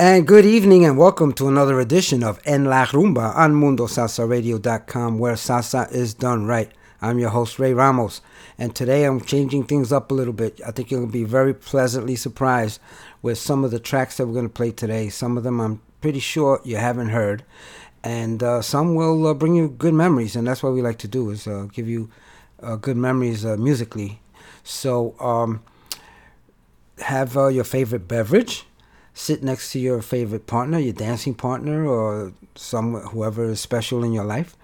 And good evening and welcome to another edition of En La Rumba on MundoSalsaRadio.com where salsa is done right. I'm your host Ray Ramos and today I'm changing things up a little bit. I think you'll be very pleasantly surprised with some of the tracks that we're going to play today. Some of them I'm pretty sure you haven't heard and uh, some will uh, bring you good memories and that's what we like to do is uh, give you uh, good memories uh, musically. So um, have uh, your favorite beverage sit next to your favorite partner, your dancing partner, or some whoever is special in your life,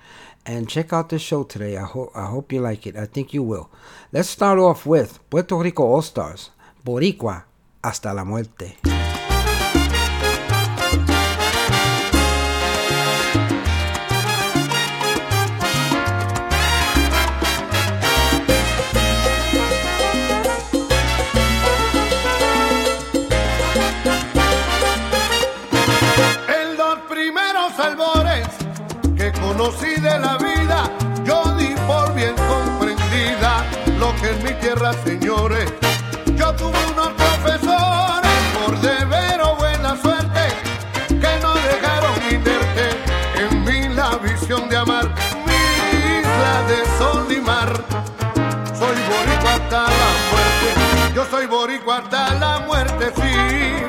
and check out the show today. I hope I hope you like it. I think you will. Let's start off with Puerto Rico All Stars, Boricua hasta la muerte. Conocí de la vida, yo di por bien comprendida lo que en mi tierra, señores. Yo tuve unos profesores por deber o buena suerte que no dejaron inerte en mí la visión de amar mi isla de sol y mar. Soy boricua hasta la muerte, yo soy boricua hasta la muerte, sí,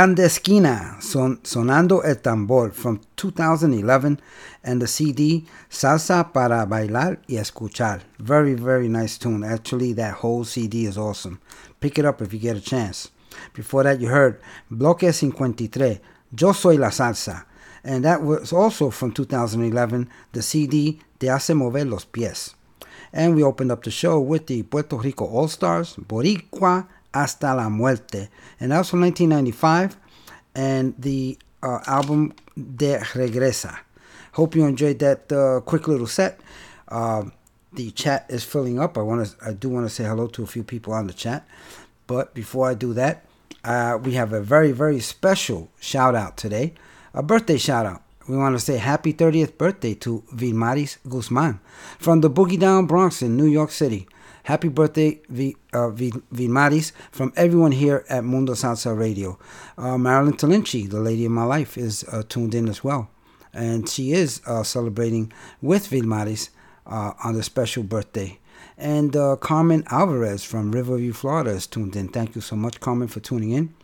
Clandestina, son, Sonando el Tambor from 2011 and the CD Salsa para Bailar y Escuchar. Very, very nice tune. Actually, that whole CD is awesome. Pick it up if you get a chance. Before that, you heard Bloque 53, Yo Soy la Salsa. And that was also from 2011, the CD Te Hace Mover los Pies. And we opened up the show with the Puerto Rico All Stars, Boricua Hasta la Muerte. And that was from 1995. And the uh, album De Regresa. Hope you enjoyed that uh, quick little set. Uh, the chat is filling up. I want to. I do want to say hello to a few people on the chat. But before I do that, uh, we have a very very special shout out today, a birthday shout out. We want to say happy 30th birthday to Vilmaris Guzman from the Boogie Down Bronx in New York City. Happy birthday, v, uh, v, from everyone here at Mundo Salsa Radio. Uh, Marilyn Talinci, the lady of my life, is uh, tuned in as well. And she is uh, celebrating with Vilmaris uh, on the special birthday. And uh, Carmen Alvarez from Riverview, Florida is tuned in. Thank you so much, Carmen, for tuning in.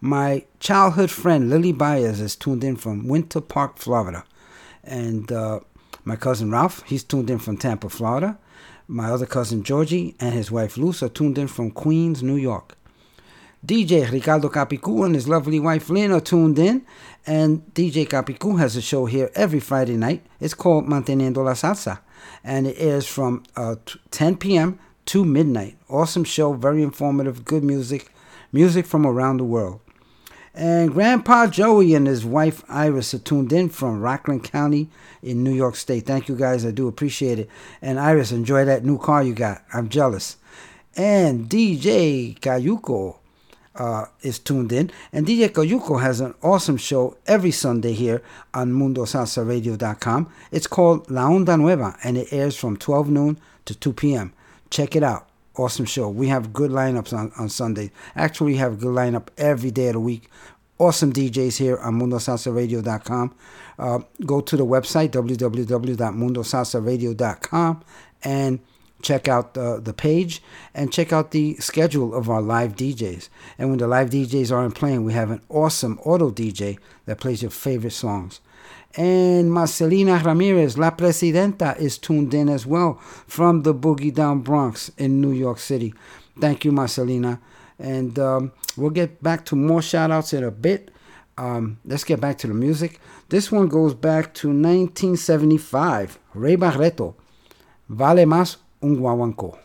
My childhood friend Lily Baez is tuned in from Winter Park, Florida. And uh, my cousin Ralph, he's tuned in from Tampa, Florida. My other cousin Georgie and his wife Luz are tuned in from Queens, New York. DJ Ricardo Capicu and his lovely wife Lynn are tuned in. And DJ Capicu has a show here every Friday night. It's called Manteniendo la Salsa. And it airs from uh, 10 p.m. to midnight. Awesome show, very informative, good music, music from around the world. And Grandpa Joey and his wife Iris are tuned in from Rockland County in New York State. Thank you guys. I do appreciate it. And Iris, enjoy that new car you got. I'm jealous. And DJ Cayuco uh, is tuned in. And DJ Cayuco has an awesome show every Sunday here on MundoSalsaRadio.com. It's called La Onda Nueva and it airs from 12 noon to 2 p.m. Check it out awesome show. We have good lineups on, on Sunday. Actually, we have a good lineup every day of the week. Awesome DJs here on MundoSalsaRadio.com. Uh, go to the website, www.mundosalsaradio.com, and check out the page and check out the schedule of our live DJs. And when the live DJs aren't playing, we have an awesome auto DJ that plays your favorite songs. And Marcelina Ramirez, La Presidenta, is tuned in as well from the Boogie Down Bronx in New York City. Thank you, Marcelina. And um, we'll get back to more shout outs in a bit. Um, let's get back to the music. This one goes back to 1975. Ray Barretto, Vale Más un Guaguancó.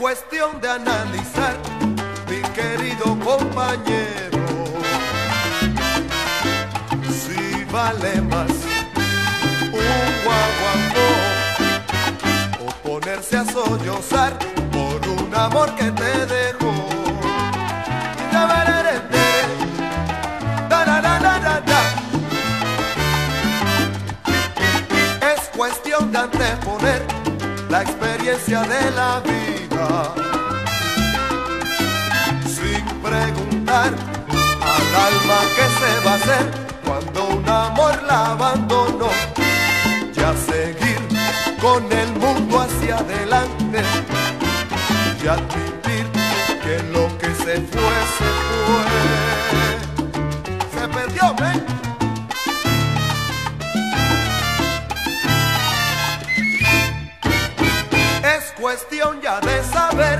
Cuestión de analizar, mi querido compañero, si vale más un guaguancó o ponerse a sollozar por un amor que te dejó. Es cuestión de anteponer la experiencia de la vida. Sin preguntar al alma qué se va a hacer cuando un amor la abandonó. Ya seguir con el mundo hacia adelante y admitir que lo que se fue se ya de saber,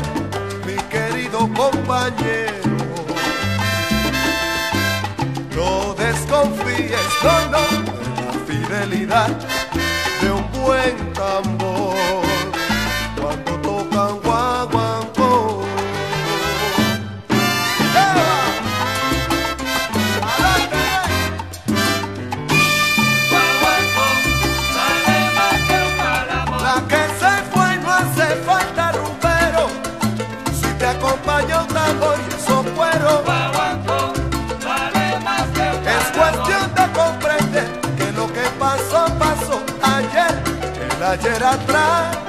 mi querido compañero. No desconfíes, no, no, de la fidelidad de un buen tambor. verdade era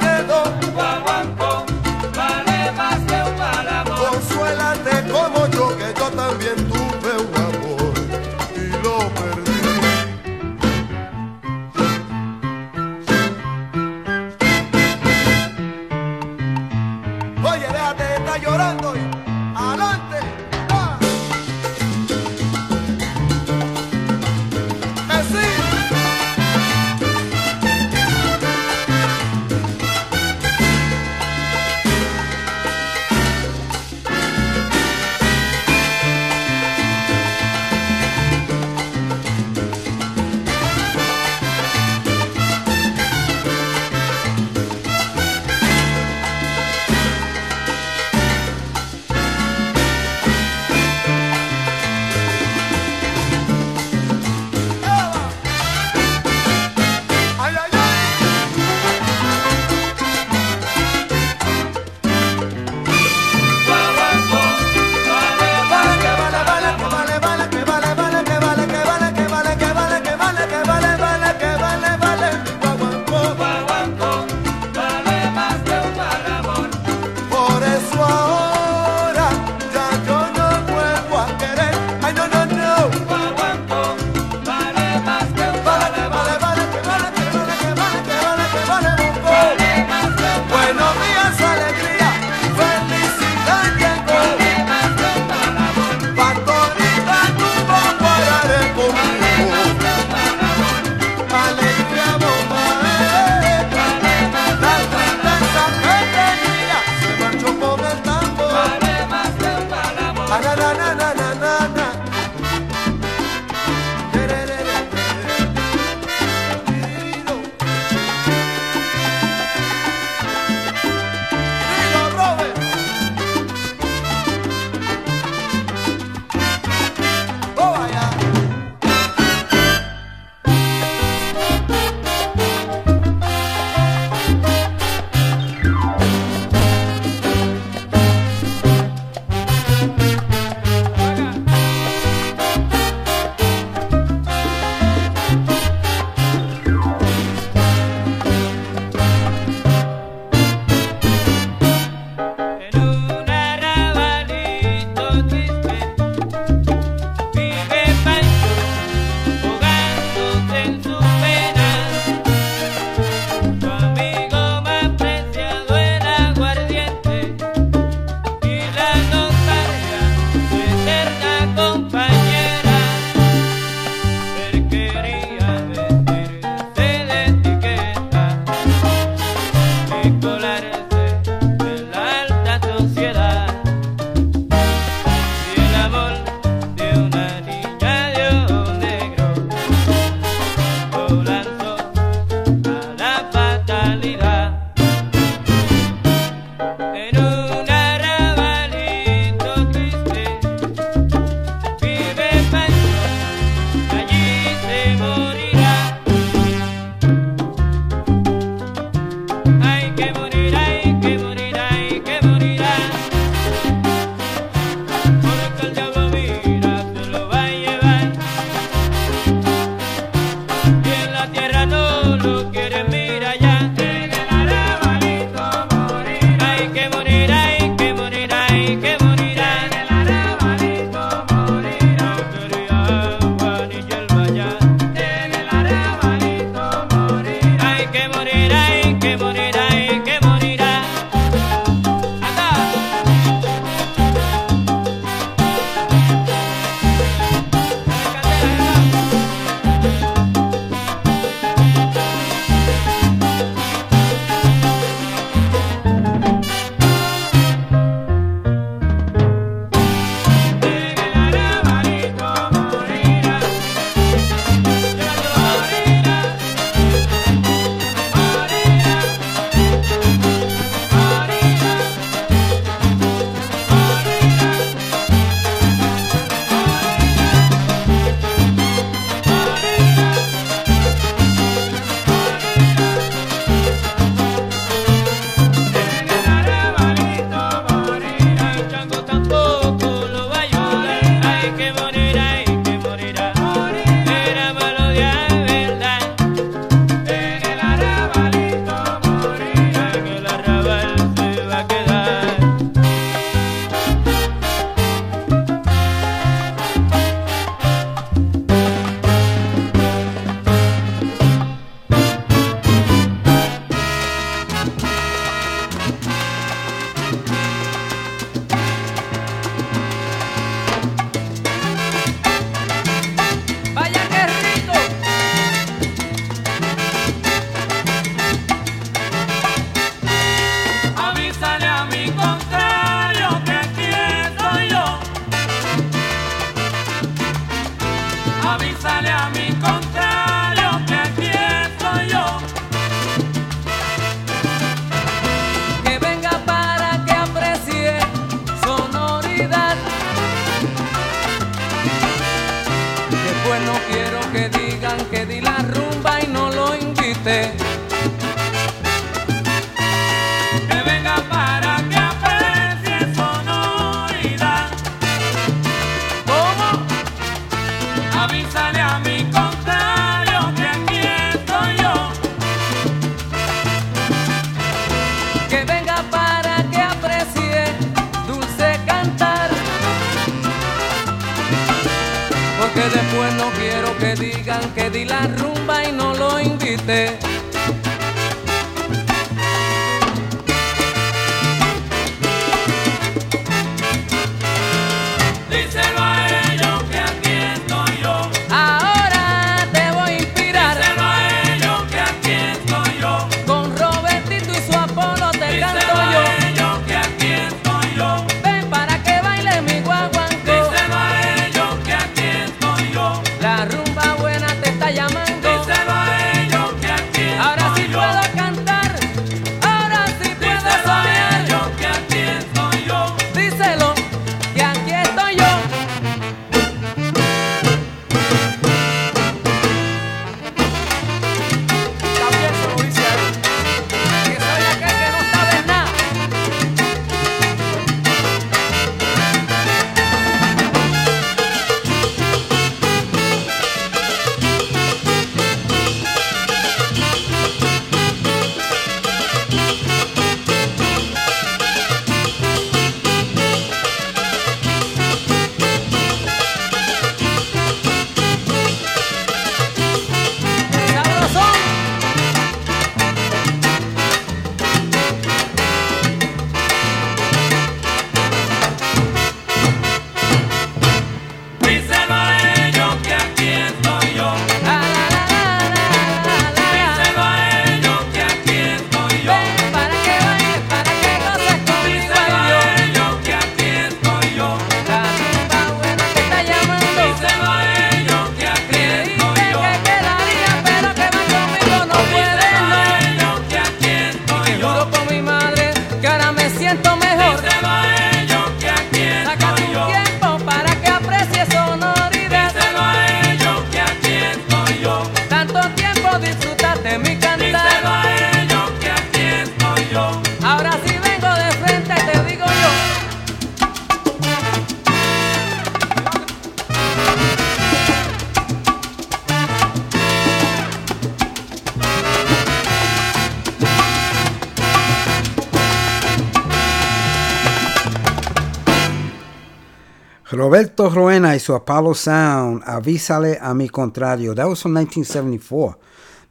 Apollo Sound, Avísale a mi contrario. That was from 1974.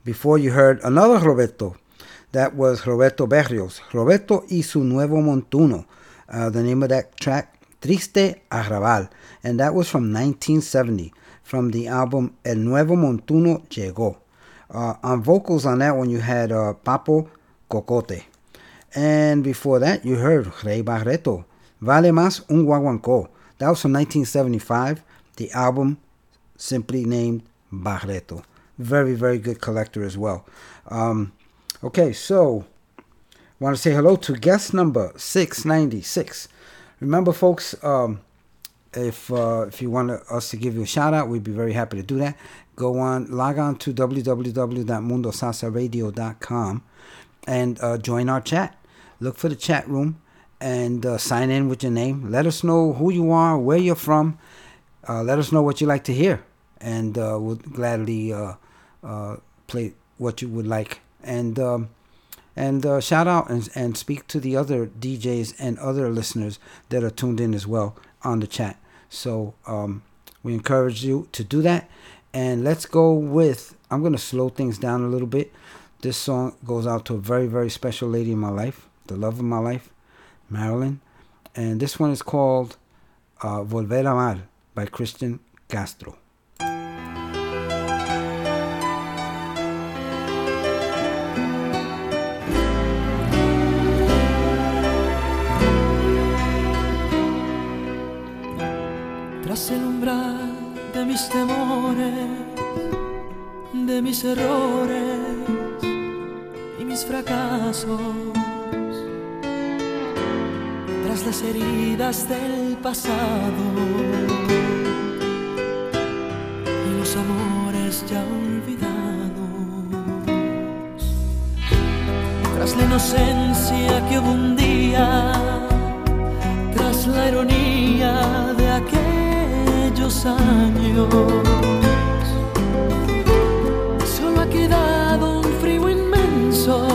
Before you heard another Roberto. That was Roberto Berrios. Roberto y su Nuevo Montuno. Uh, the name of that track, Triste Arrabal. And that was from 1970 from the album El Nuevo Montuno Llegó. Uh, on vocals on that one, you had uh, Papo Cocote. And before that, you heard Ray Barretto. Vale Más Un Guaguancó. That was from 1975. The album simply named Barretto. Very, very good collector as well. Um, okay, so want to say hello to guest number 696. Remember, folks, um, if uh, if you want us to give you a shout out, we'd be very happy to do that. Go on, log on to www.mundosalsaradio.com and uh, join our chat. Look for the chat room and uh, sign in with your name. Let us know who you are, where you're from. Uh, let us know what you like to hear, and uh, we'll gladly uh, uh, play what you would like. And um, and uh, shout out and, and speak to the other DJs and other listeners that are tuned in as well on the chat. So um, we encourage you to do that. And let's go with, I'm going to slow things down a little bit. This song goes out to a very, very special lady in my life, the love of my life, Marilyn. And this one is called uh, Volver a Amar by Cristian Castro. Tras el umbral de mis temores, de mis errores y mis fracasos, tras las heridas del pasado y los amores ya olvidados, tras la inocencia que hubo un día, tras la ironía de aquellos años. Solo ha quedado un frío inmenso,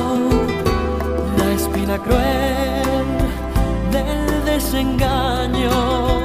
la espina cruel desengaño.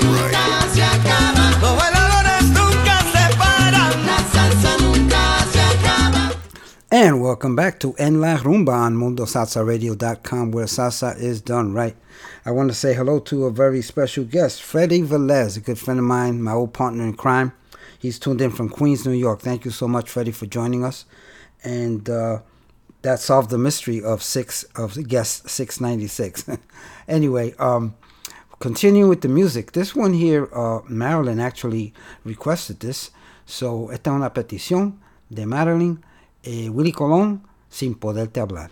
Welcome back to En La Rumba on MundoSalsaRadio.com, where salsa is done right. I want to say hello to a very special guest, Freddie Velez, a good friend of mine, my old partner in crime. He's tuned in from Queens, New York. Thank you so much, Freddie, for joining us. And uh, that solved the mystery of six of guest 696. anyway, um, continue with the music. This one here, uh, Marilyn actually requested this. So, esta es una petición de Marilyn eh, Willy Colón, sin poderte hablar.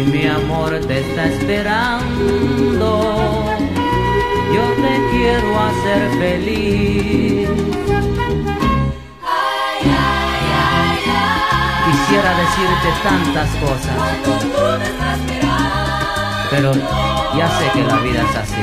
y mi amor te está esperando. Yo te quiero hacer feliz. Quisiera decirte tantas cosas, pero ya sé que la vida es así.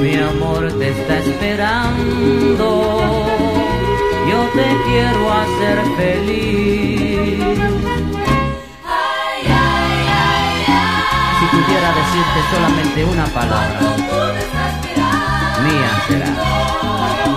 mi amor te está esperando. Yo te quiero hacer feliz. Si pudiera decirte solamente una palabra, mía será.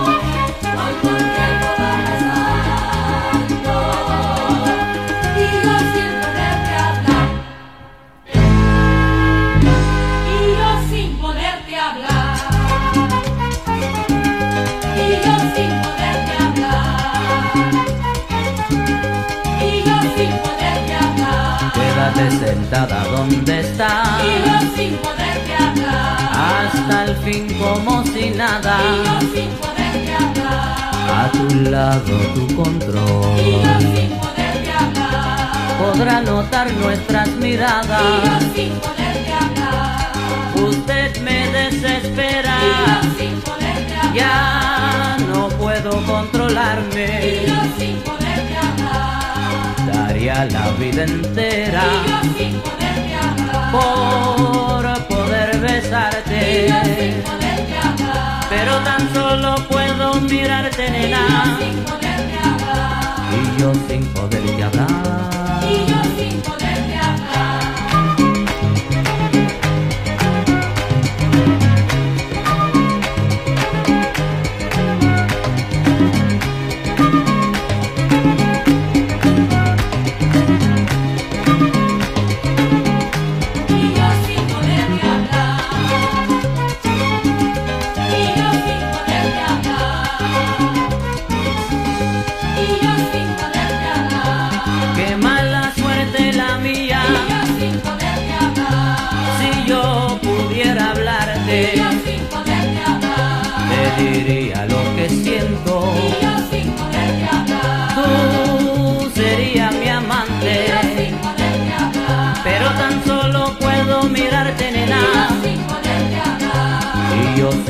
Sentada donde Y estás, yo sin poderte hablar. hasta el fin como si nada. Y yo sin poderte hablar. A tu lado tu Y control. yo sin poderte hablar. Podrá notar nuestras Y yo miradas. sin poderte hablar. Usted me desespera. Y yo sin poderte hablar. Ya no puedo Y controlarme. yo sin poderte. Daría la vida Y entera yo sin poderte hablar. por poder Y yo sin besarte. hablar. Pero tan solo puedo mirarte, Y nena. sin poderte hablar. Y yo sin poderte hablar. Y yo sin poderte hablar.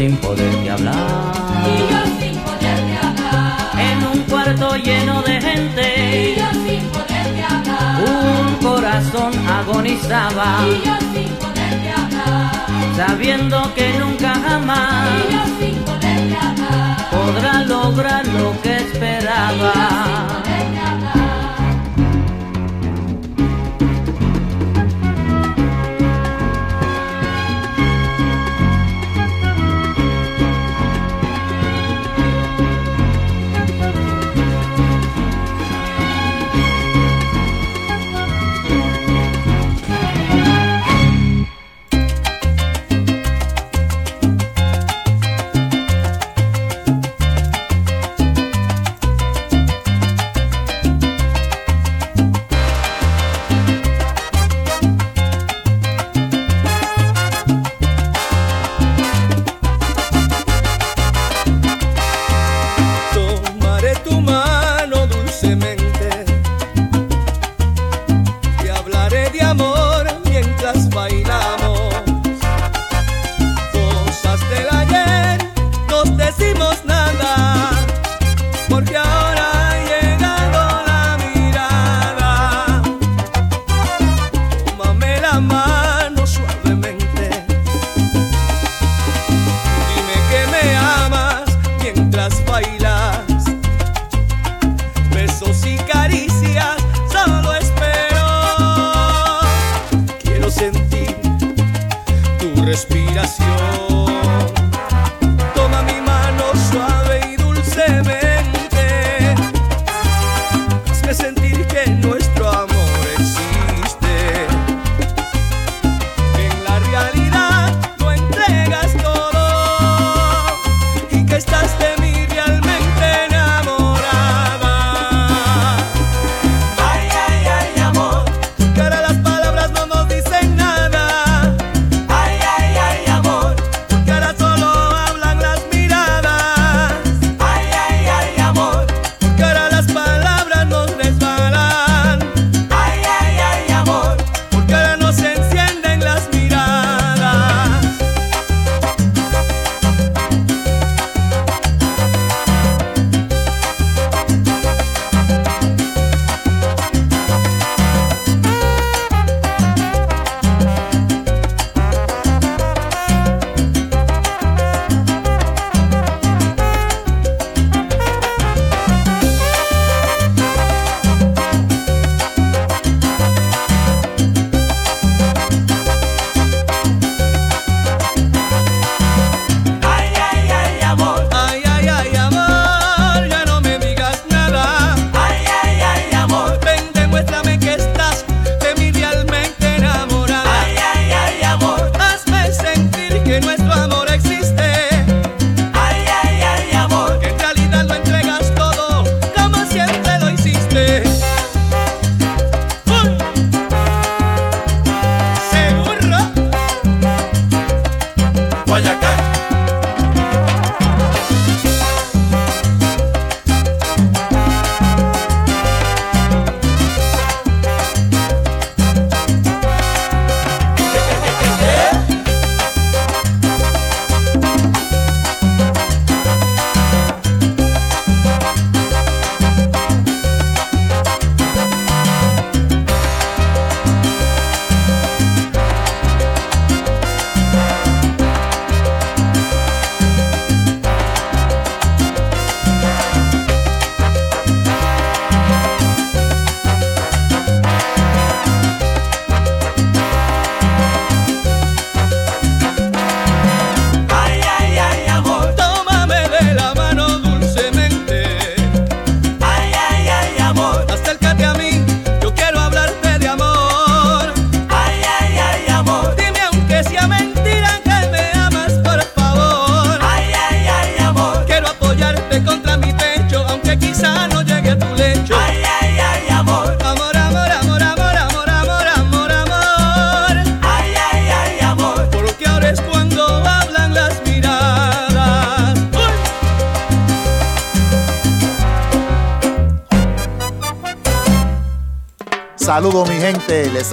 Sin poderte hablar. Y yo sin poderte hablar. En un cuarto lleno de Y gente, yo sin poderte hablar. un corazón agonizaba, Y yo sin poderte hablar. sabiendo que nunca Y jamás yo sin poderte hablar. podrá lograr lo que esperaba.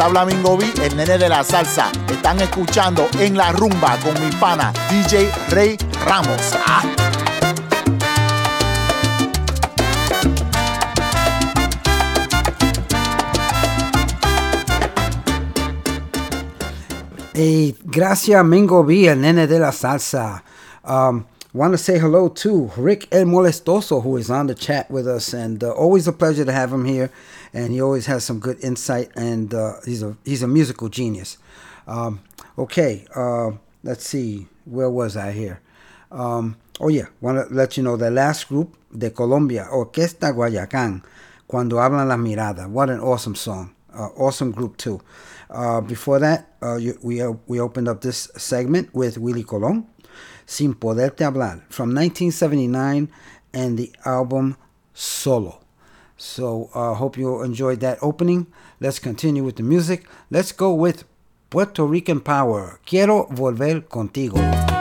Habla Mingo B, el nene de la salsa. Están escuchando en la rumba con mi pana DJ Rey Ramos. Ah. Hey, gracias Mingo B, el nene de la salsa. Um, want to say hello to Rick El Molestoso, who is on the chat with us, and uh, always a pleasure to have him here. And he always has some good insight, and uh, he's a he's a musical genius. Um, okay, uh, let's see, where was I here? Um, oh yeah, want to let you know the last group de Colombia, Orquesta Guayacán, Cuando hablan las miradas. What an awesome song, uh, awesome group too. Uh, before that, uh, you, we uh, we opened up this segment with Willie Colon, Sin Poderte Hablar, from 1979, and the album Solo. So uh, hope you enjoyed that opening. Let's continue with the music. Let's go with Puerto Rican Power. Quiero volver contigo.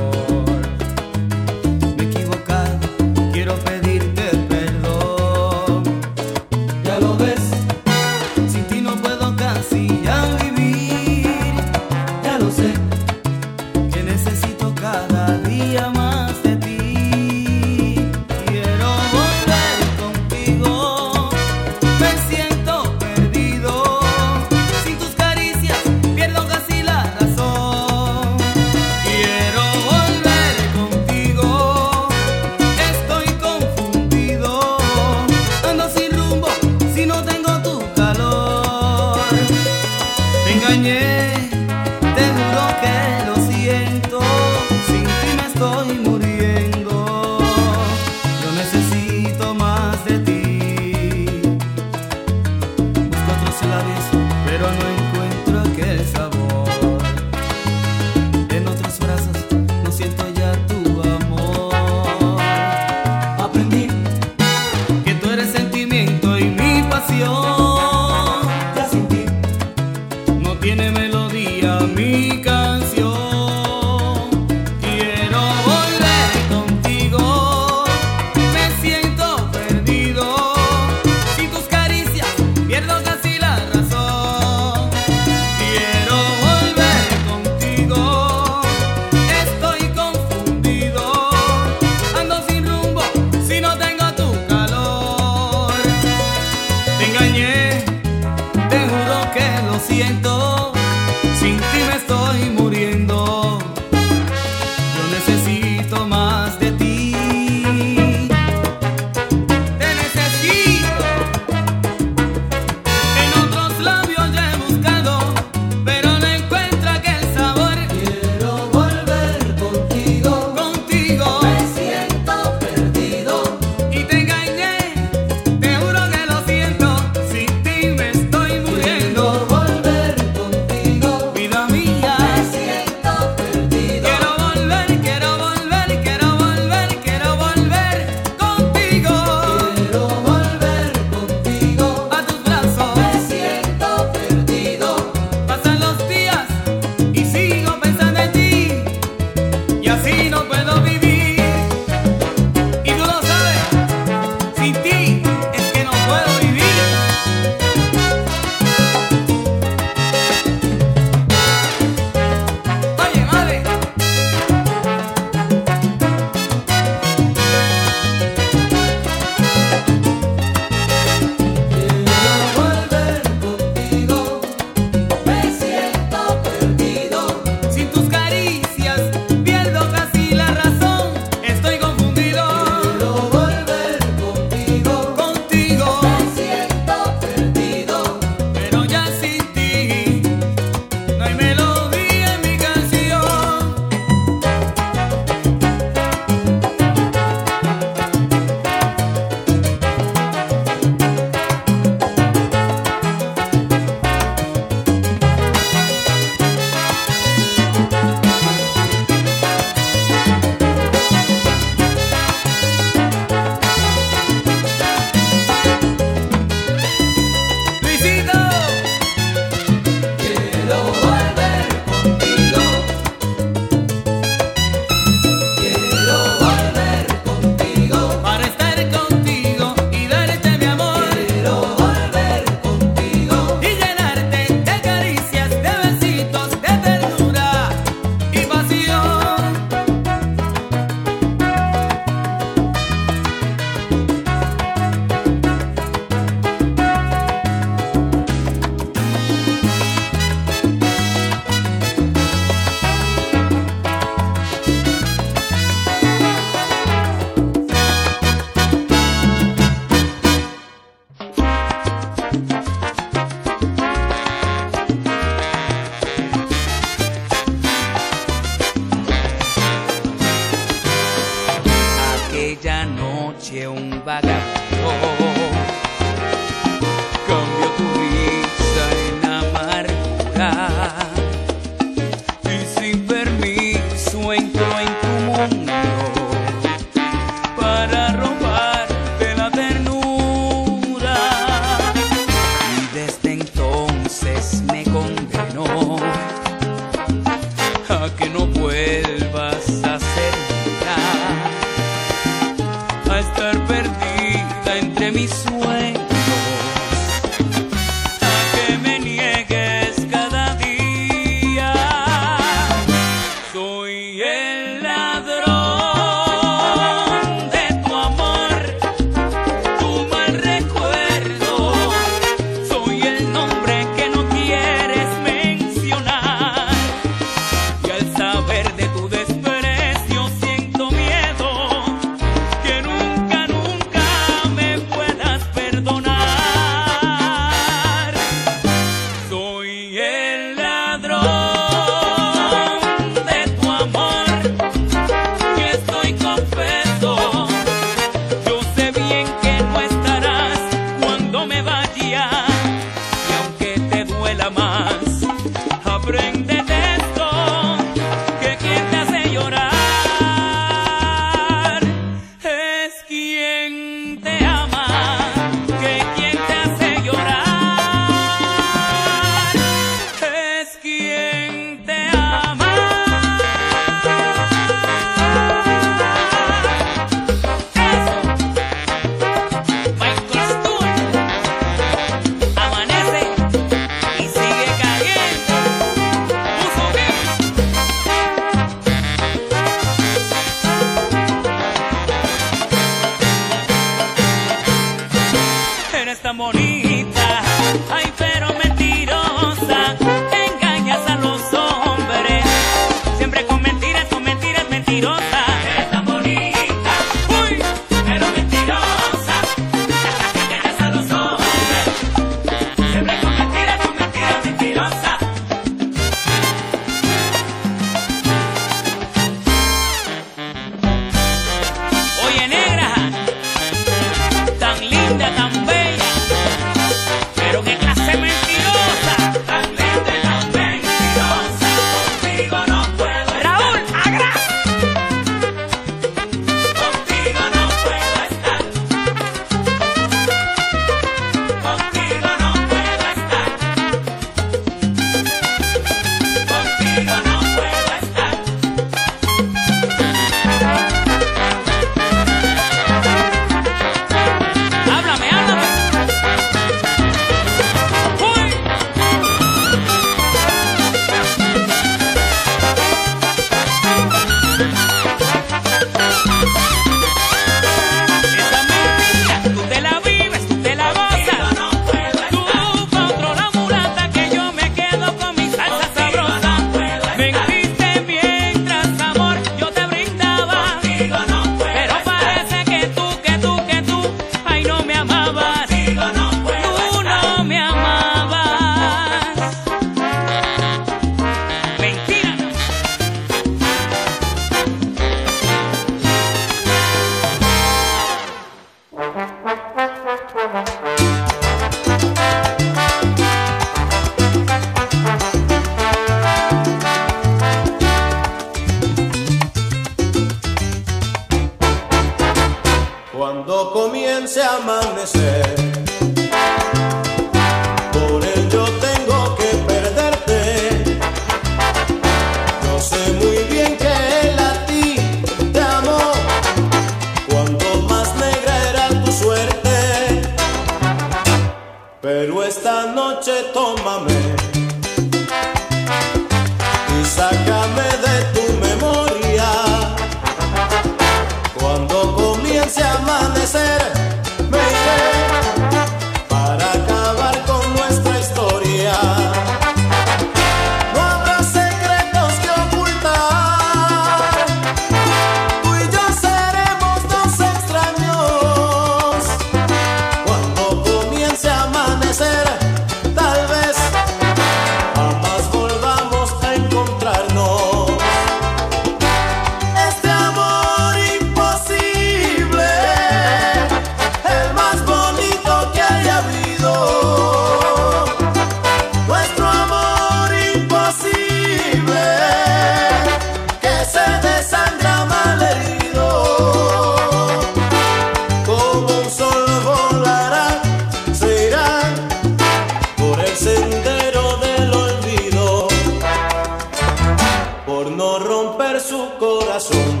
por no romper su corazón,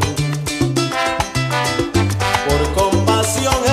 por compasión.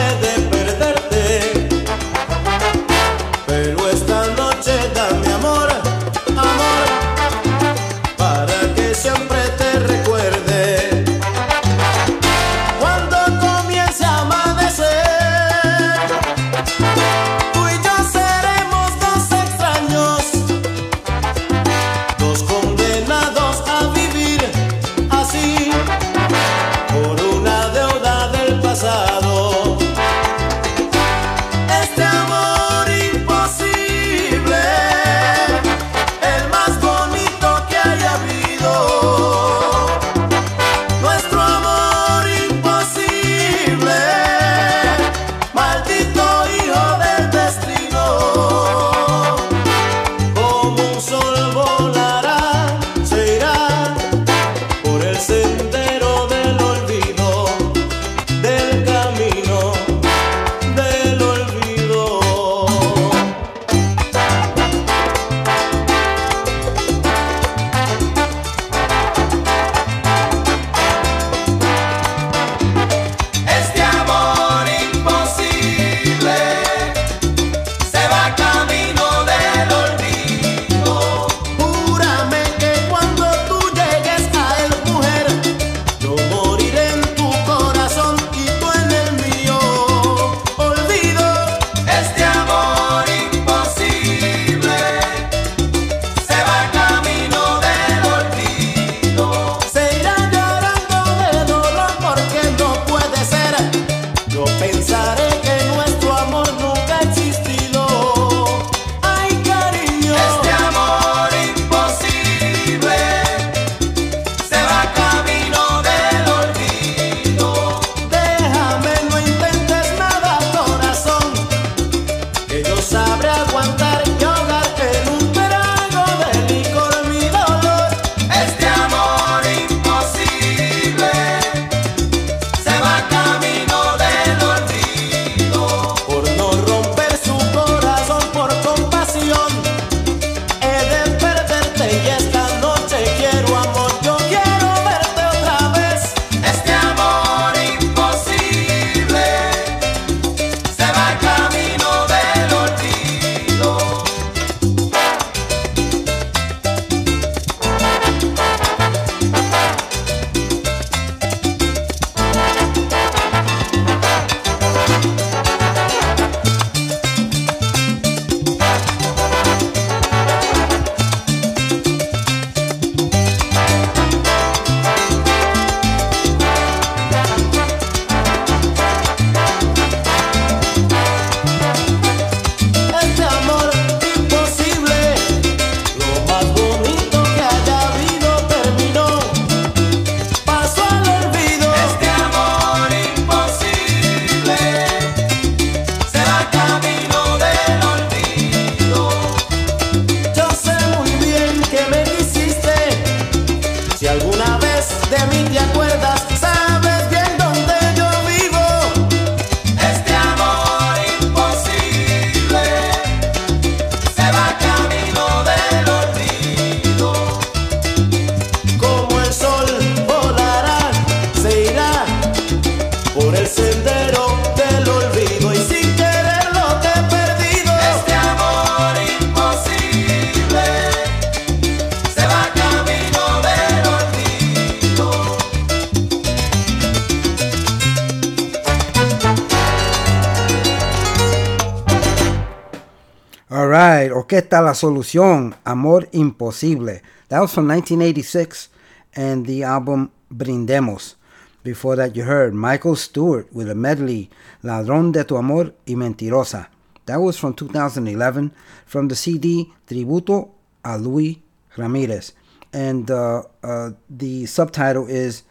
Orquesta La Solución, Amor Imposible. That was from 1986 and the album Brindemos. Before that, you heard Michael Stuart with a medley, Ladrón de tu Amor y Mentirosa. That was from 2011 from the CD Tributo a Luis Ramirez. And uh, uh, the subtitle is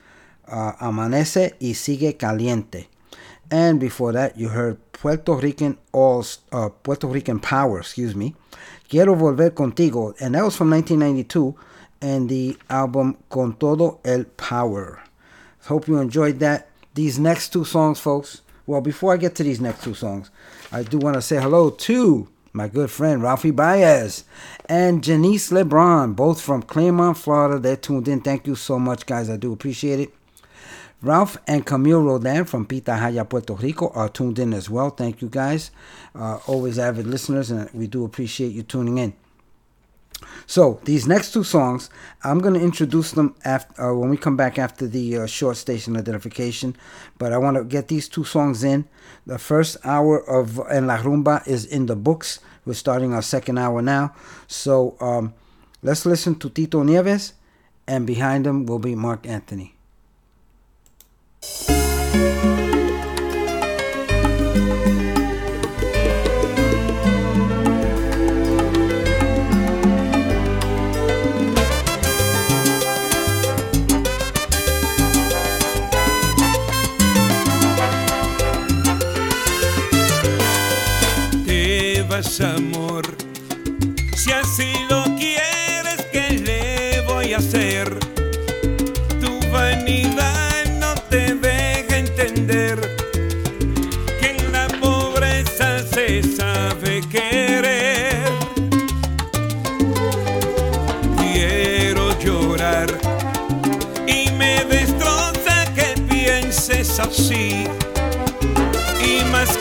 uh, Amanece y Sigue Caliente. And before that, you heard Puerto Rican All uh, Puerto Rican Power, excuse me. Quiero volver contigo, and that was from 1992, and the album Con todo el Power. Hope you enjoyed that. These next two songs, folks. Well, before I get to these next two songs, I do want to say hello to my good friend Ralphie Baez and Janice LeBron, both from Clermont, Florida. They're tuned in. Thank you so much, guys. I do appreciate it. Ralph and Camille Rodan from Pita Pitahaya, Puerto Rico are tuned in as well. Thank you guys. Uh, always avid listeners, and we do appreciate you tuning in. So these next two songs, I'm going to introduce them after uh, when we come back after the uh, short station identification. But I want to get these two songs in. The first hour of En La Rumba is in the books. We're starting our second hour now. So um, let's listen to Tito Nieves, and behind him will be Marc Anthony. Te vas amor pienses así y más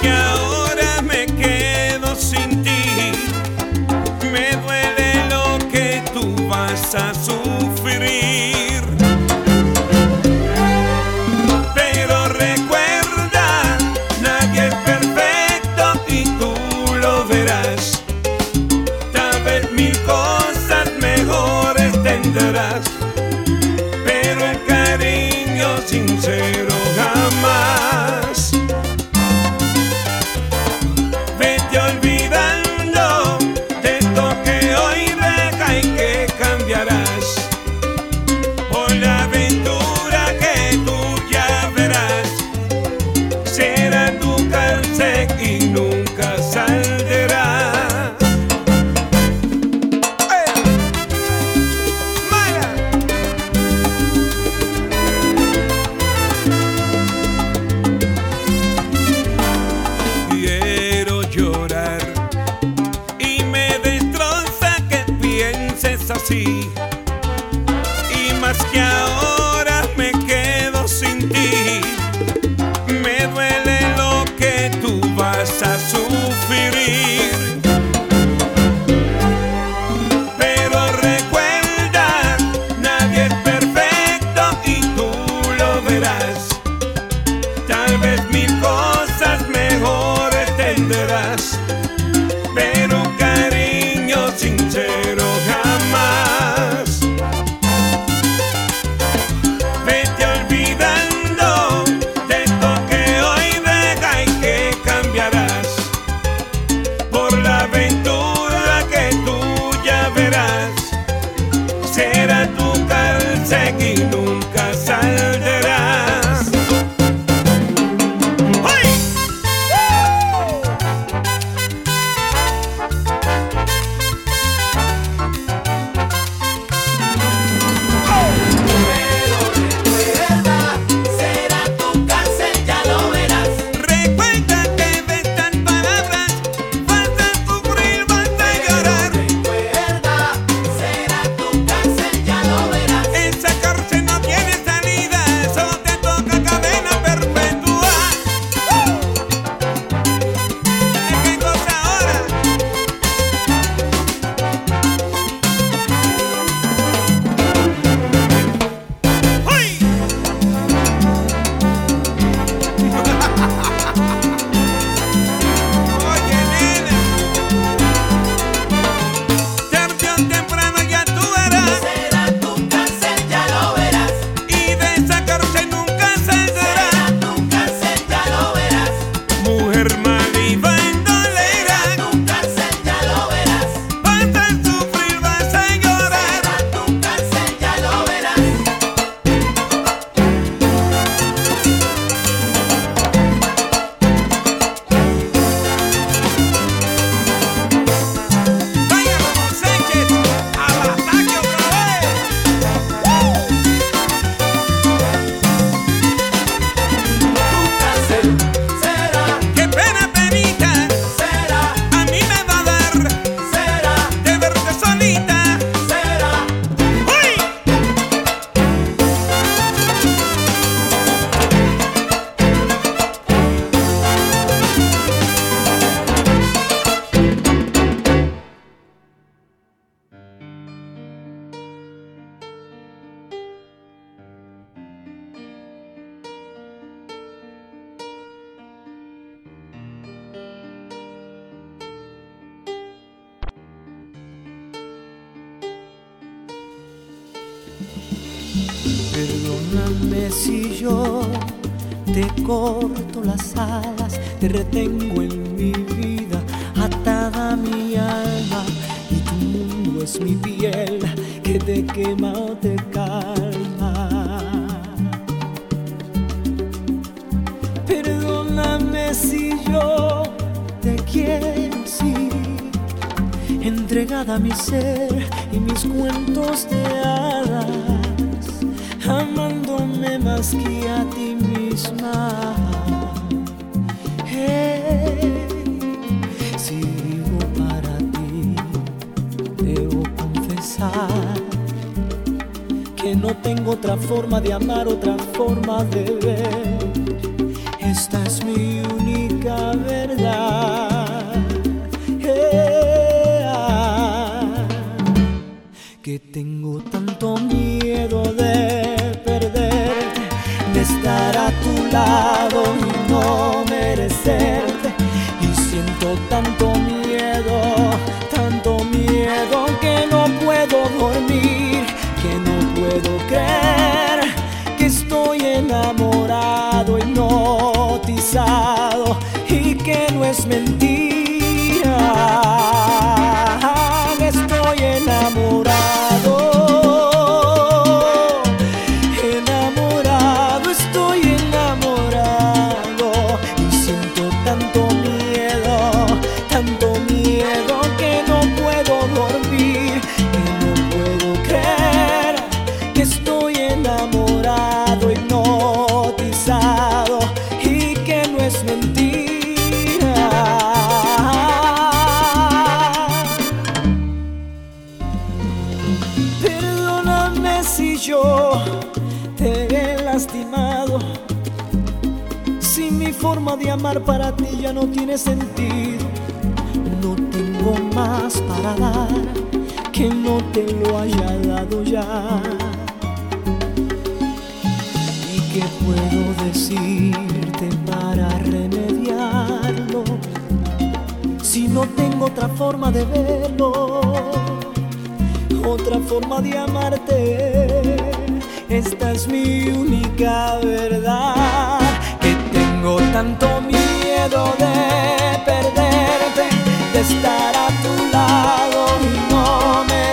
para ti ya no tiene sentido. No tengo más para dar que no te lo haya dado ya. ¿Y qué puedo decirte para remediarlo? Si no tengo otra forma de verlo, otra forma de amarte, esta es mi única verdad que tengo tanto miedo miedo de perderte, de estar a tu lado y no me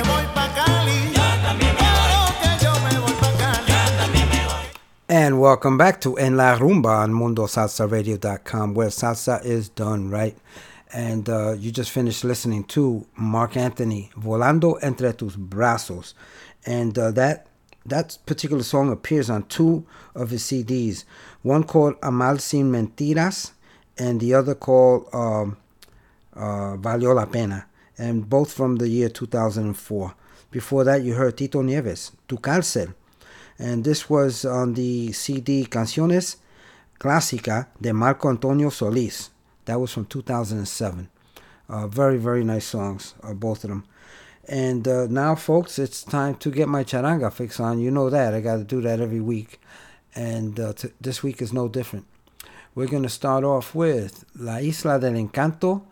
And welcome back to En La Rumba on MundoSalsaRadio.com, where salsa is done right. And uh, you just finished listening to Marc Anthony, Volando Entre Tus Brazos. And uh, that that particular song appears on two of his CDs. One called Amar Sin Mentiras, and the other called um, uh, Valió la Pena, and both from the year 2004. Before that, you heard Tito Nieves, Tu Cárcel, and this was on the CD Canciones Clásica de Marco Antonio Solís. That was from 2007. Uh, very, very nice songs, uh, both of them. And uh, now, folks, it's time to get my charanga fix on. You know that. I got to do that every week. And uh, t- this week is no different. We're going to start off with La Isla del Encanto.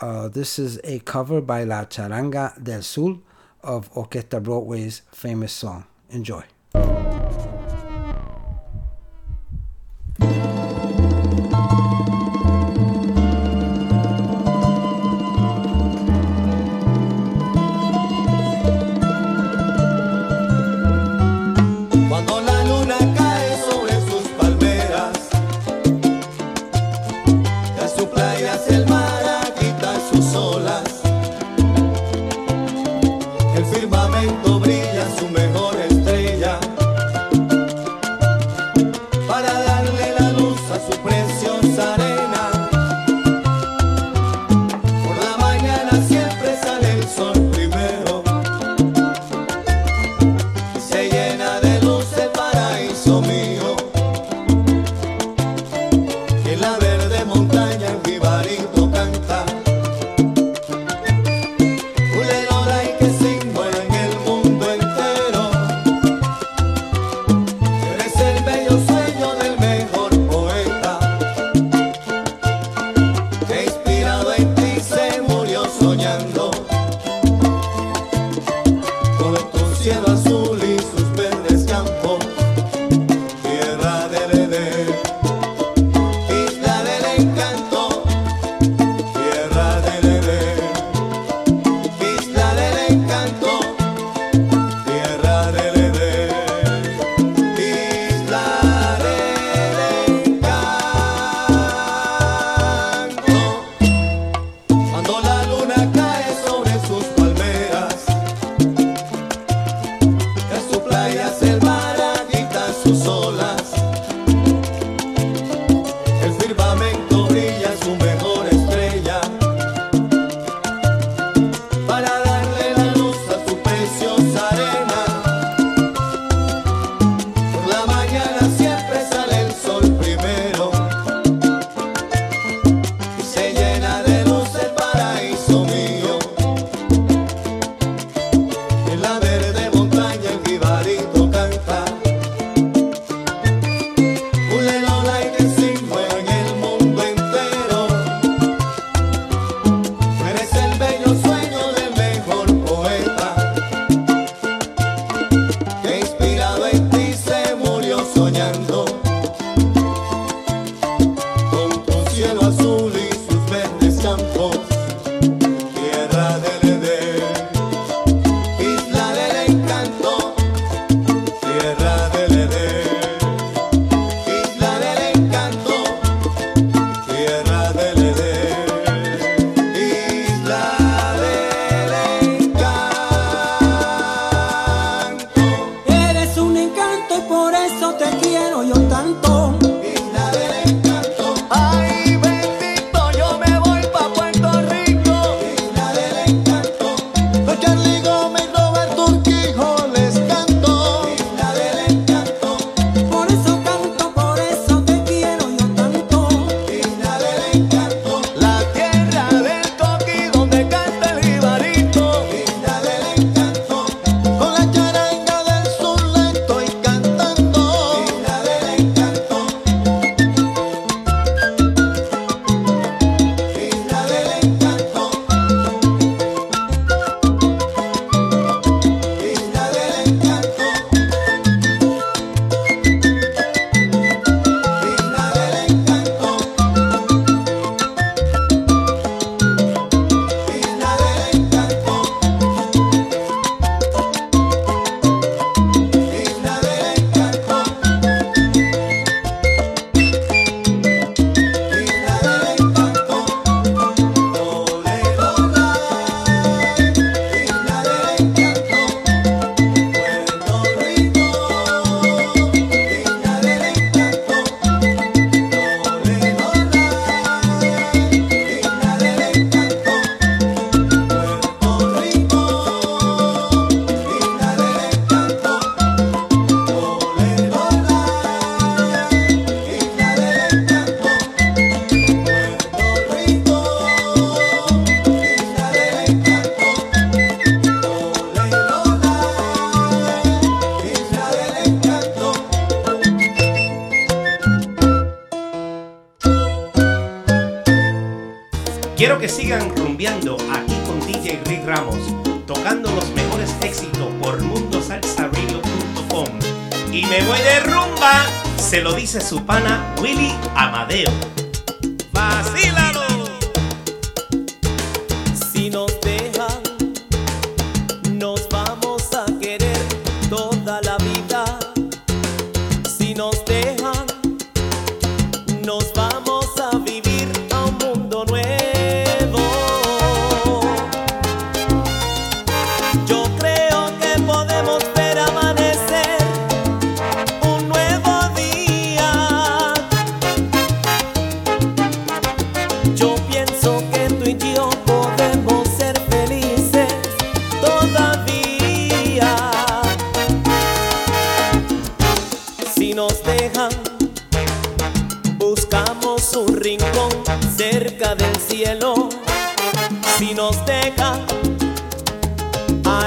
Uh, this is a cover by La Charanga del Sur of Orquesta Broadway's famous song. Enjoy. Cuando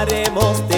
haremos de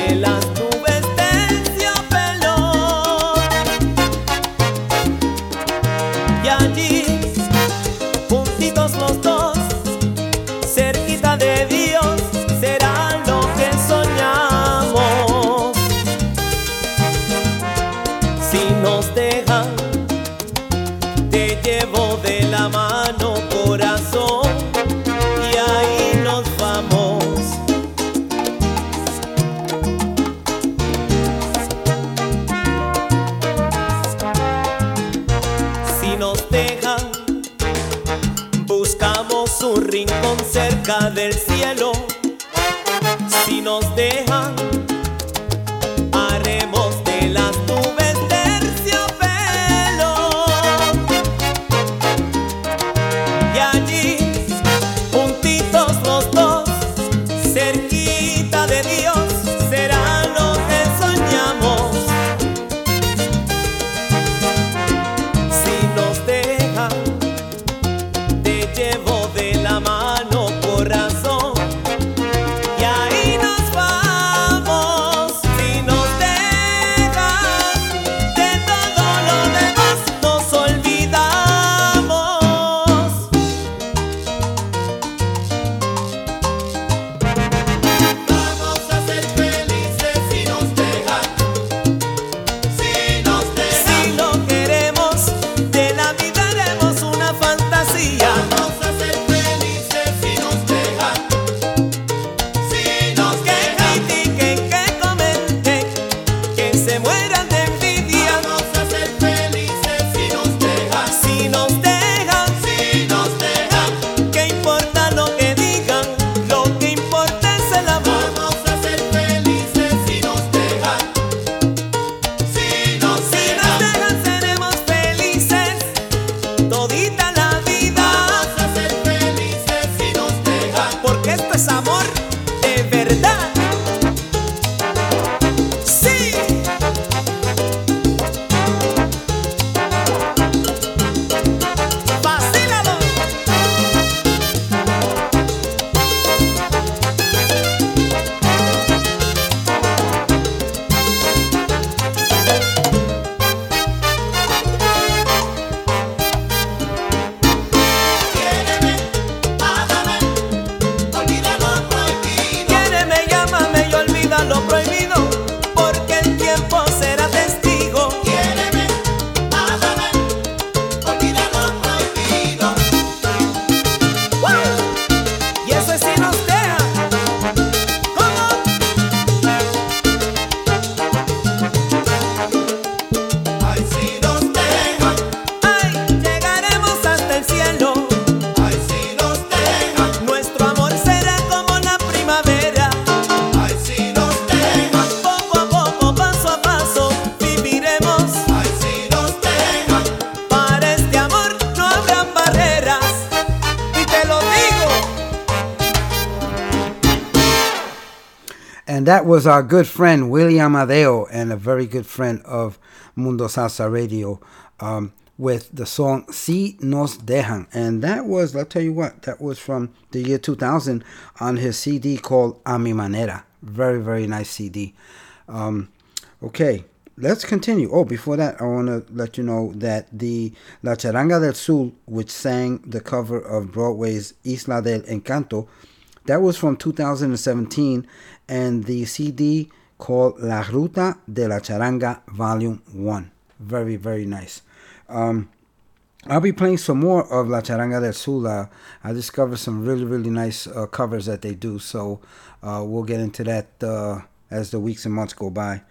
was our good friend William Adeo and a very good friend of Mundo Salsa Radio um, with the song Si Nos Dejan. And that was, I'll tell you what, that was from the year 2000 on his CD called A Mi Manera. Very, very nice CD. Um, okay, let's continue. Oh, before that, I want to let you know that the La Charanga del Sur, which sang the cover of Broadway's Isla del Encanto, that was from 2017, and the CD called La Ruta de la Charanga Volume 1. Very, very nice. Um, I'll be playing some more of La Charanga del Sur. Uh, I discovered some really, really nice uh, covers that they do, so uh, we'll get into that uh, as the weeks and months go by.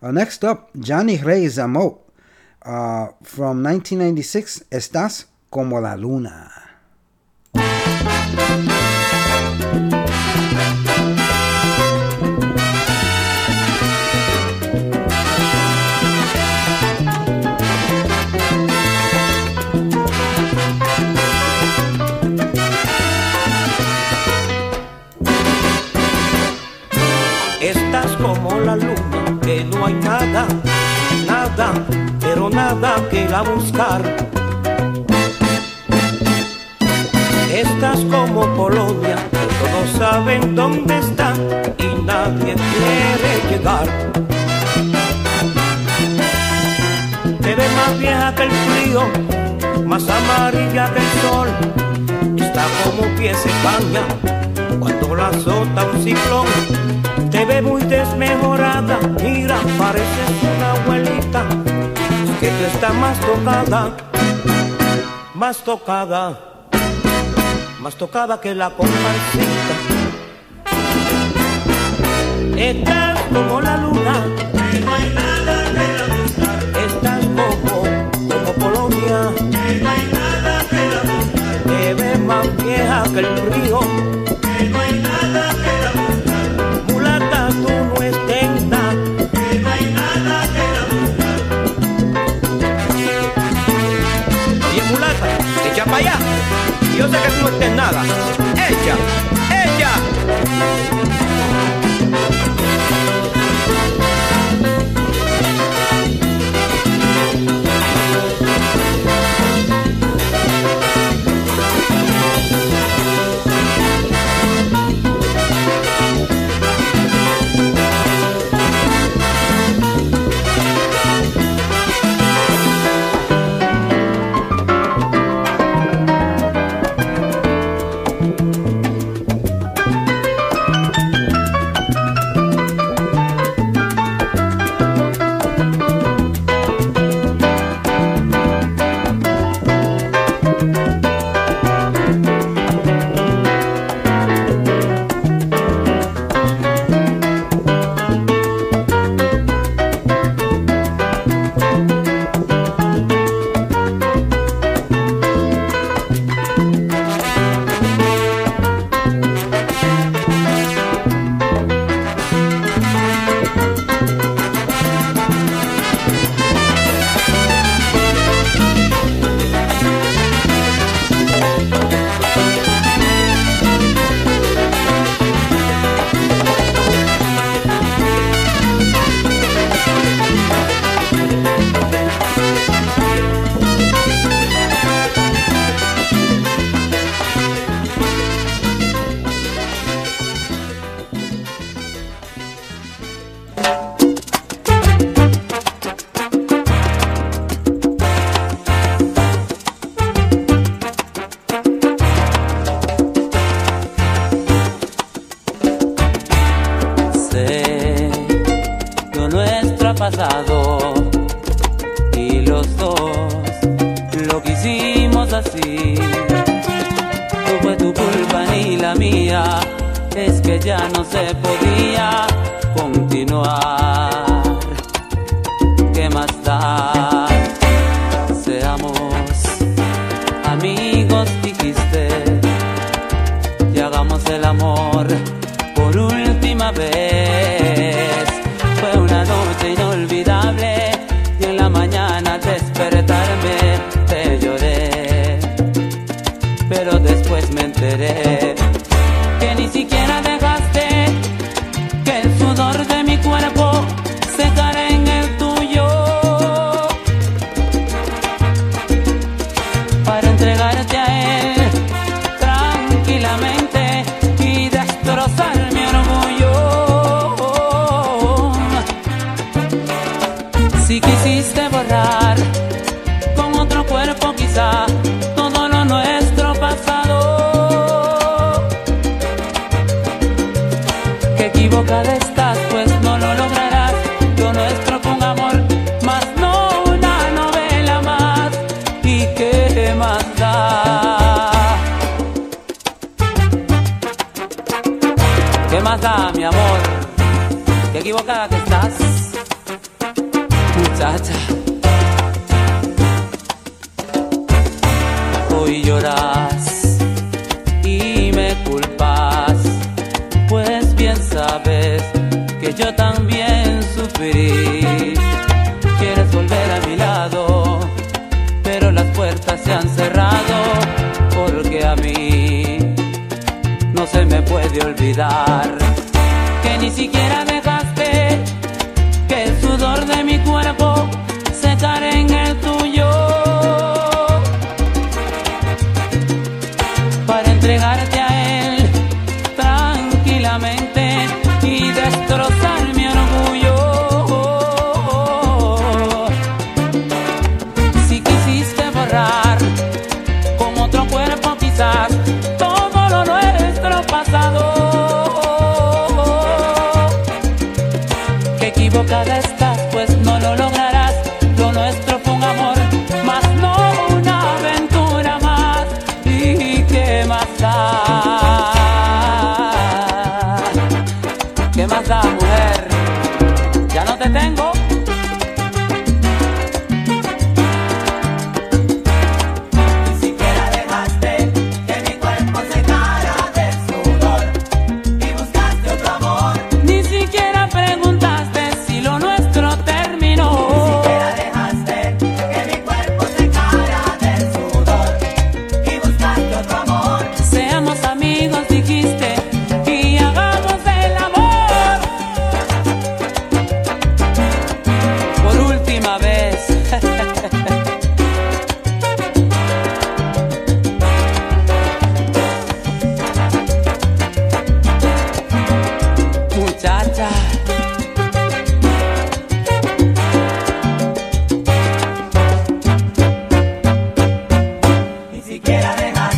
Uh, next up, Johnny Reyes Zamot uh, from 1996, Estás como la luna. Pero nada que la buscar. Estás como Polonia, todos saben dónde está y nadie quiere llegar. Te ves más vieja que el frío, más amarilla que el sol. Está como pies en caña cuando la azota un ciclón. Te ve muy desmejorada, mira, pareces una abuelita. Que tú estás más tocada, más tocada, más tocada que la comparsita. Estás como la luna, que no hay nada que. Estás como, como Polonia, que no hay nada que. Te ves más vieja que el río, Yo sé que tú no estés nada. Echa, echa. siquiera dejar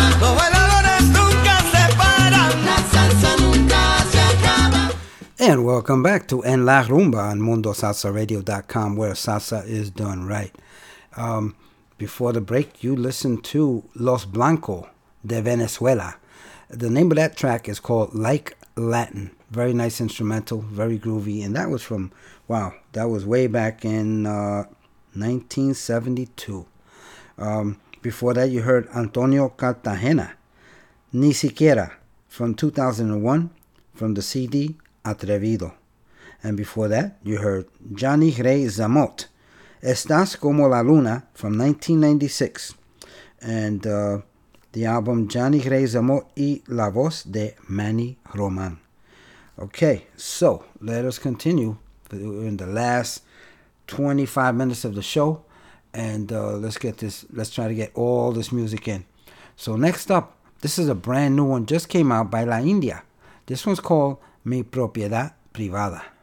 And welcome back to En La Rumba on MundoSalsaRadio.com, where salsa is done right. Um, before the break, you listened to Los Blanco de Venezuela. The name of that track is called Like Latin. Very nice instrumental, very groovy, and that was from wow, that was way back in uh, 1972. Um, before that, you heard Antonio Cartagena, Ni Siquiera, from 2001, from the CD Atrevido. And before that, you heard Johnny Rey Zamot, Estás como la Luna, from 1996. And uh, the album Johnny Rey Zamot y La Voz de Manny Roman. Okay, so let us continue in the last 25 minutes of the show. And uh, let's get this, let's try to get all this music in. So next up, this is a brand new one, just came out by La India. This one's called Mi Propiedad Privada.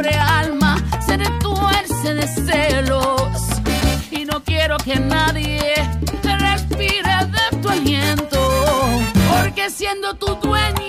Pobre alma se retuerce de celos. Y no quiero que nadie respire de tu aliento, porque siendo tu dueña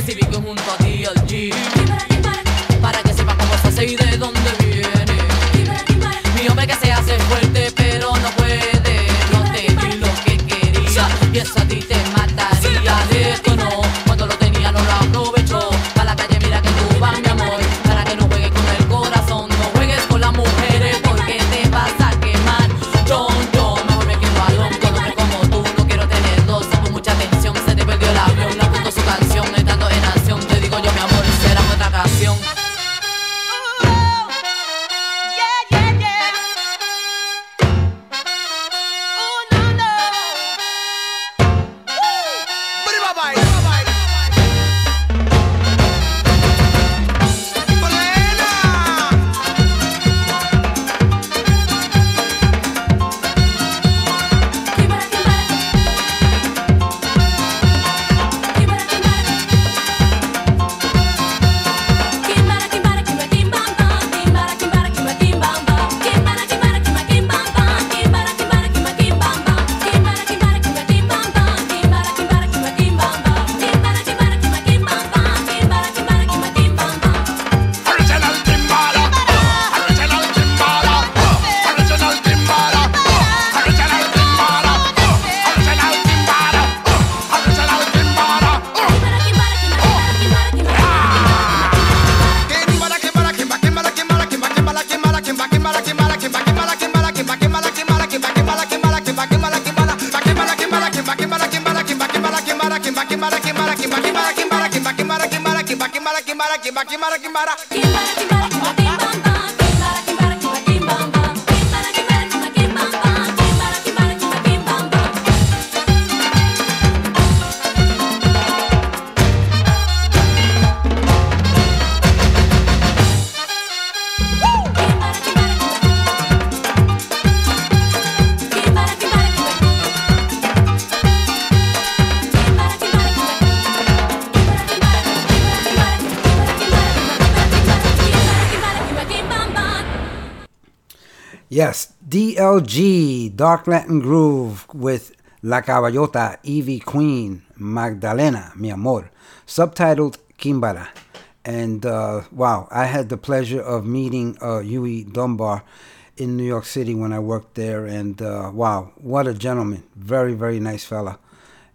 recibí que junto a ti al G. Dark Latin Groove with La Caballota, Evie Queen, Magdalena, Mi Amor, subtitled Quimbara. And uh, wow, I had the pleasure of meeting uh, Huey Dunbar in New York City when I worked there. And uh, wow, what a gentleman. Very, very nice fella.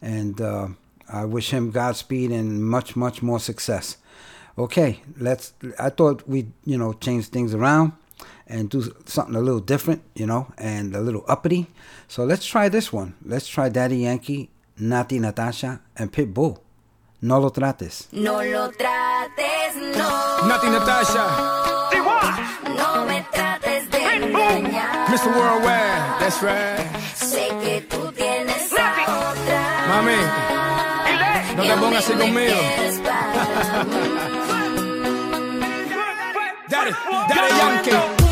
And uh, I wish him Godspeed and much, much more success. Okay, let's. I thought we, you know, change things around and do something a little different, you know, and a little uppity. So let's try this one. Let's try Daddy Yankee, Natti Natasha, and Pitbull. No lo trates. No lo trates, no. Natti Natasha. D-Y. No me trates de. Mr. Worldwide, that's right. Sé que tú tienes Nati. a otra. Mami, no te pongas así conmigo. Daddy, Daddy Yankee.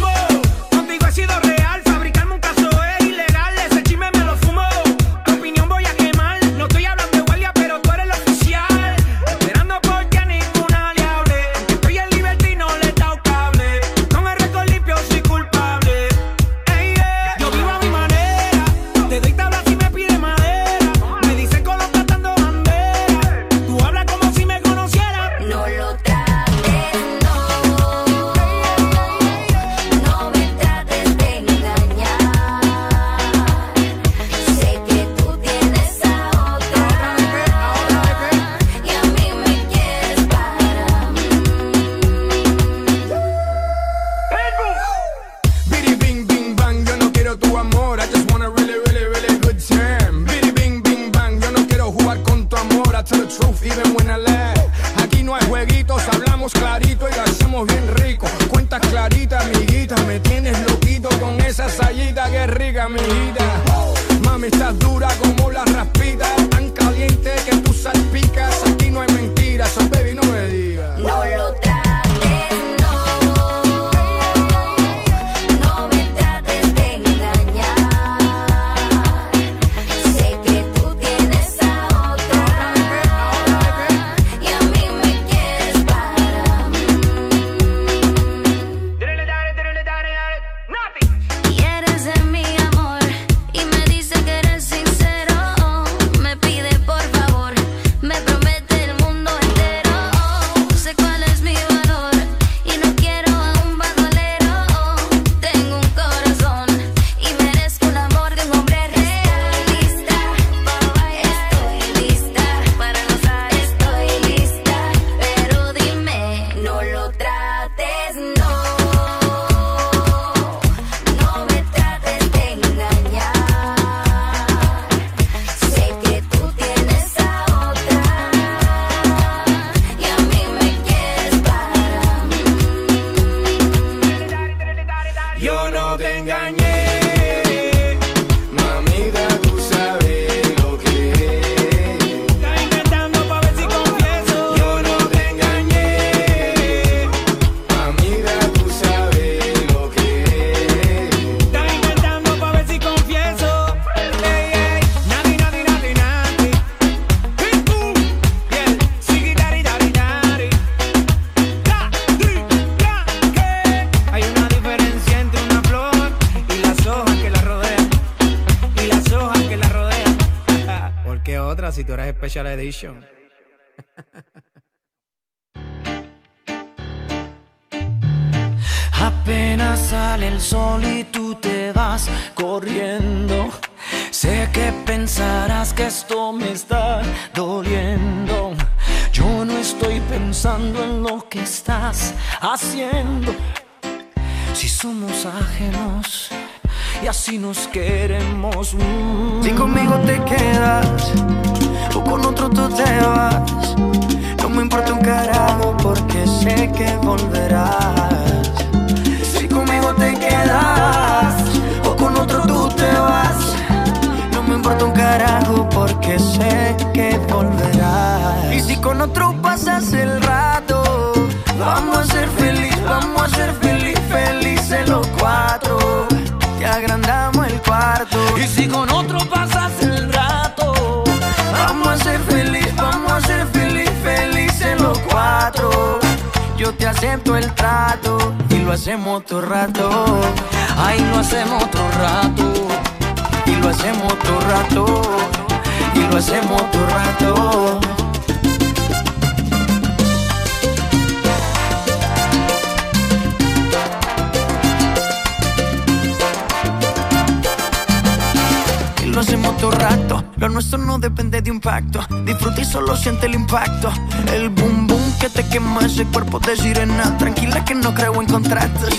Lo nuestro no depende de un pacto. Disfruta y solo siente el impacto. El boom boom que te quema ese cuerpo de sirena. Tranquila que no creo en contratos.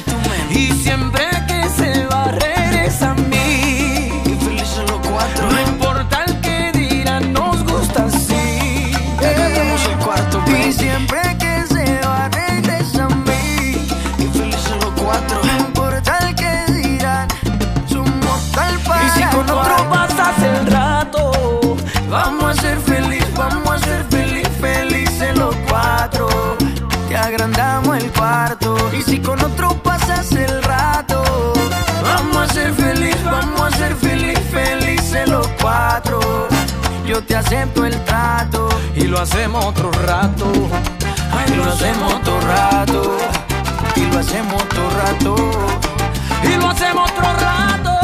Y, siempre que se va, regresa a mí. Si con otro pasas el rato, vamos a ser feliz, vamos a ser feliz, felices los cuatro. Yo te acepto el trato y lo hacemos otro rato. Ay, lo hacemos otro rato. Y lo hacemos otro rato. Y lo hacemos otro rato.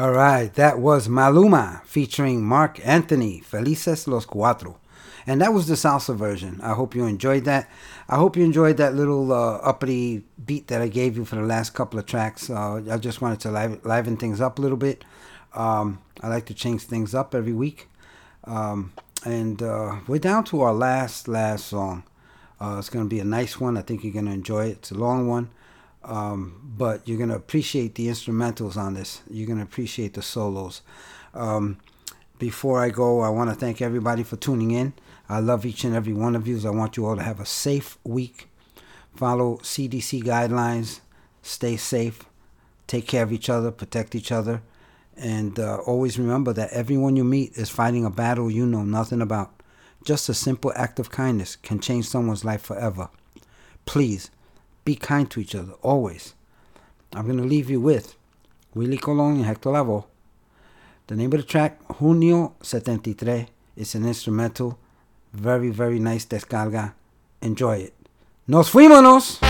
All right, that was Maluma featuring Marc Anthony, Felices los Cuatro. And that was the salsa version. I hope you enjoyed that. I hope you enjoyed that little uh, uppity beat that I gave you for the last couple of tracks. Uh, I just wanted to liven, things up a little bit. Um, I like to change things up every week. Um, and uh, we're down to our last, last song. Uh, it's going to be a nice one. I think you're going to enjoy it. It's a long one. Um, but you're going to appreciate the instrumentals on this. You're going to appreciate the solos. Um, before I go, I want to thank everybody for tuning in. I love each and every one of you. I want you all to have a safe week. Follow CDC guidelines. Stay safe. Take care of each other. Protect each other. And uh, always remember that everyone you meet is fighting a battle you know nothing about. Just a simple act of kindness can change someone's life forever. Please be kind to each other, always. I'm going to leave you with Willie Colón and Hector Lavoe. The name of the track, Junio 73. It's an instrumental. Very, very nice descarga. Enjoy it. Nos fuímonos!